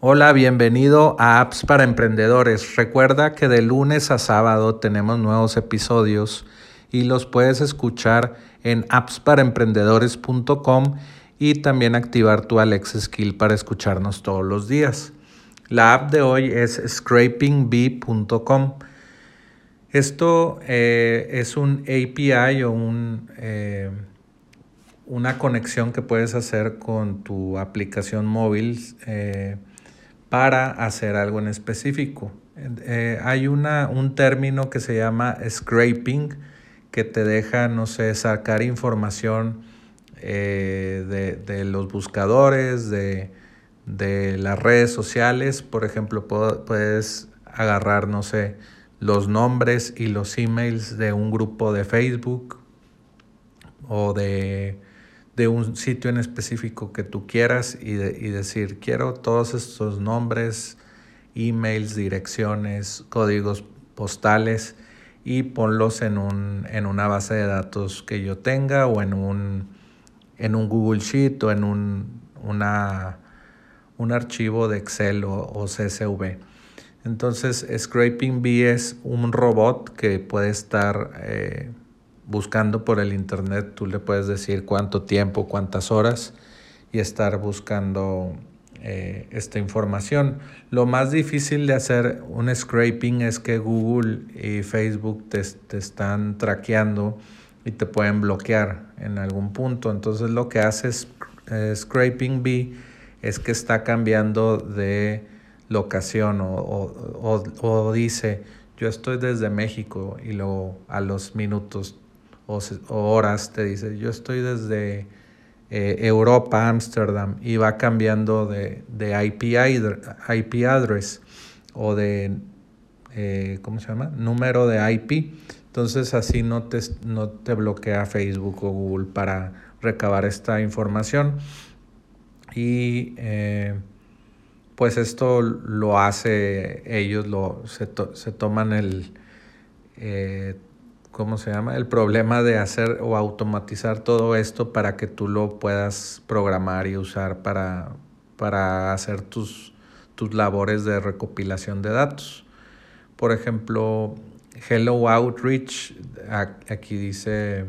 Hola, bienvenido a Apps para Emprendedores. Recuerda que de lunes a sábado tenemos nuevos episodios y los puedes escuchar en appsparaemprendedores.com y también activar tu Alexa Skill para escucharnos todos los días. La app de hoy es scrapingbee.com. Esto eh, es un API o un, eh, una conexión que puedes hacer con tu aplicación móvil. Eh, para hacer algo en específico. Eh, hay una, un término que se llama scraping que te deja, no sé, sacar información eh, de, de, los buscadores, de, de, las redes sociales. Por ejemplo, puedes agarrar, no sé, los nombres y los emails de un grupo de Facebook o de de un sitio en específico que tú quieras y, decir, quiero todos estos nombres, emails, direcciones, códigos postales y ponlos en, un, en una base de datos que yo tenga o en un, en un Google Sheet o en un, una, un archivo de Excel o, CSV. Entonces, Scraping Bee es un robot que puede estar... Eh, buscando por el internet, tú le puedes decir cuánto tiempo, cuántas horas y estar buscando eh, esta información. Lo más difícil de hacer un scraping es que Google y Facebook te, te están traqueando y te pueden bloquear en algún punto. Entonces lo que hace eh, Scraping B es que está cambiando de locación o, o, o, dice yo estoy desde México y luego a los minutos o, horas te dice, yo estoy desde eh, Europa, Ámsterdam, y va cambiando de, de IP, IP, address o de, eh, ¿cómo se llama? Número de IP. Entonces así no te, no te bloquea Facebook o Google para recabar esta información. Y eh, pues esto lo hace ellos, lo, se, se toman el ¿cómo se llama? El problema de hacer o automatizar todo esto para que tú lo puedas programar y usar para, para hacer tus, tus labores de recopilación de datos. Por ejemplo, Hello Outreach, aquí dice,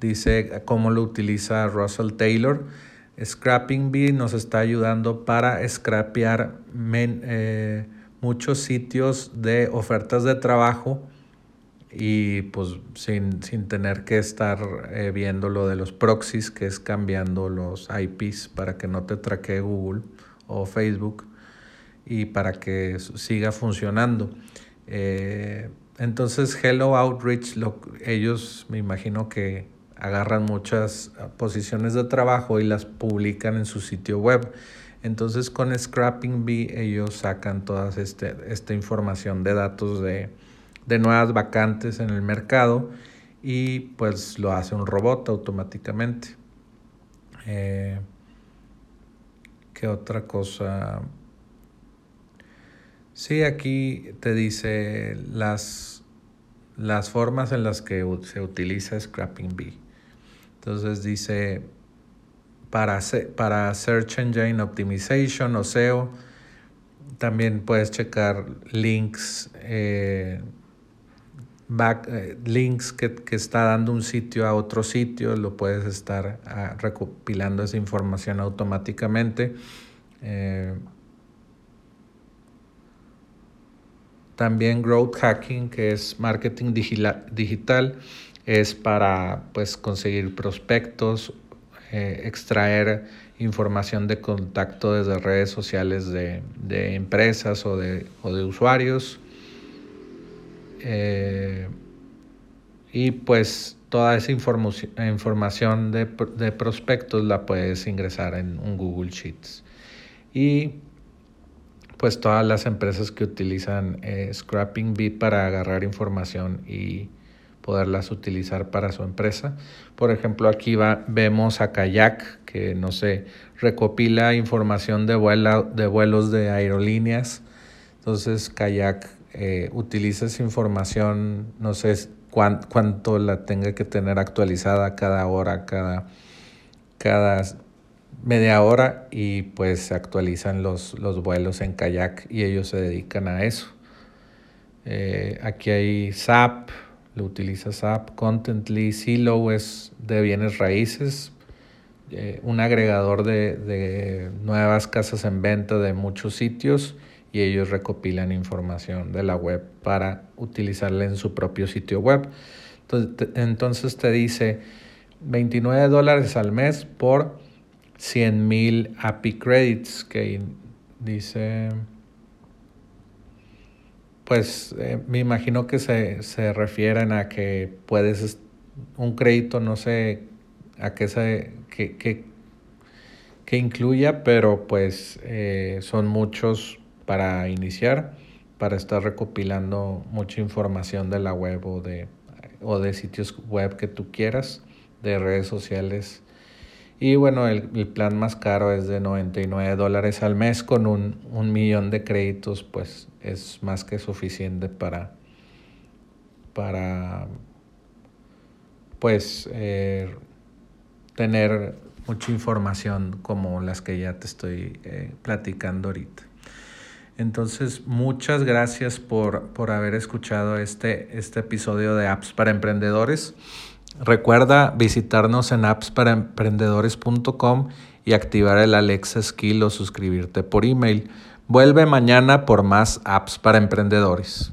dice cómo lo utiliza Russell Taylor. Scrapping Bee nos está ayudando para scrapear eh, muchos sitios de ofertas de trabajo y pues sin, tener que estar eh, viendo lo de los proxies, que es cambiando los IPs para que no te traquee Google o Facebook y para que siga funcionando. Eh, entonces Hello Outreach, ellos me imagino que agarran muchas posiciones de trabajo y las publican en su sitio web. Entonces con Scrapping Bee ellos sacan toda este, esta información de datos de de nuevas vacantes en el mercado y pues lo hace un robot automáticamente. Eh, ¿Qué otra cosa? Sí, aquí te dice las, las formas en las que se utiliza Scrapping Bee. Entonces dice para, para Search Engine Optimization o SEO, también puedes checar links eh, back, eh, links que, está dando un sitio a otro sitio, lo puedes estar ah, recopilando esa información automáticamente. Eh, también growth hacking, que es marketing digital, es para pues, conseguir prospectos, eh, extraer información de contacto desde redes sociales de, empresas o de, o de usuarios. Eh, y pues toda esa información de, de, prospectos la puedes ingresar en un Google Sheets. Y pues todas las empresas que utilizan eh, Scrapping Bee para agarrar información y poderlas utilizar para su empresa. Por ejemplo, aquí va, vemos a Kayak, que no sé, recopila información de, de vuelos de aerolíneas. Entonces, Kayak eh, utiliza esa información, no sé cuánto la tenga que tener actualizada cada hora, cada, cada media hora y pues se actualizan los, los vuelos en kayak y ellos se dedican a eso. Eh, aquí hay SAP, lo utiliza SAP, Contently, Silo es de bienes raíces, eh, un agregador de, de, nuevas casas en venta de muchos sitios y ellos recopilan información de la web para utilizarla en su propio sitio web. Entonces te, dice 29 dólares al mes por 100 mil API credits que dice pues eh, me imagino que se, se, refieren a que puedes un crédito, no sé a qué se que, que, que incluya, pero pues eh, son muchos para iniciar, para estar recopilando mucha información de la web o de, o de sitios web que tú quieras, de redes sociales y bueno, el, el, plan más caro es de 99 dólares al mes con un, un, millón de créditos, pues es más que suficiente para, para pues eh, tener mucha información como las que ya te estoy eh, platicando ahorita. Entonces, muchas gracias por, por haber escuchado este, este episodio de Apps para Emprendedores. Recuerda visitarnos en appsparaemprendedores.com y activar el Alexa Skill o suscribirte por email. Vuelve mañana por más apps para emprendedores.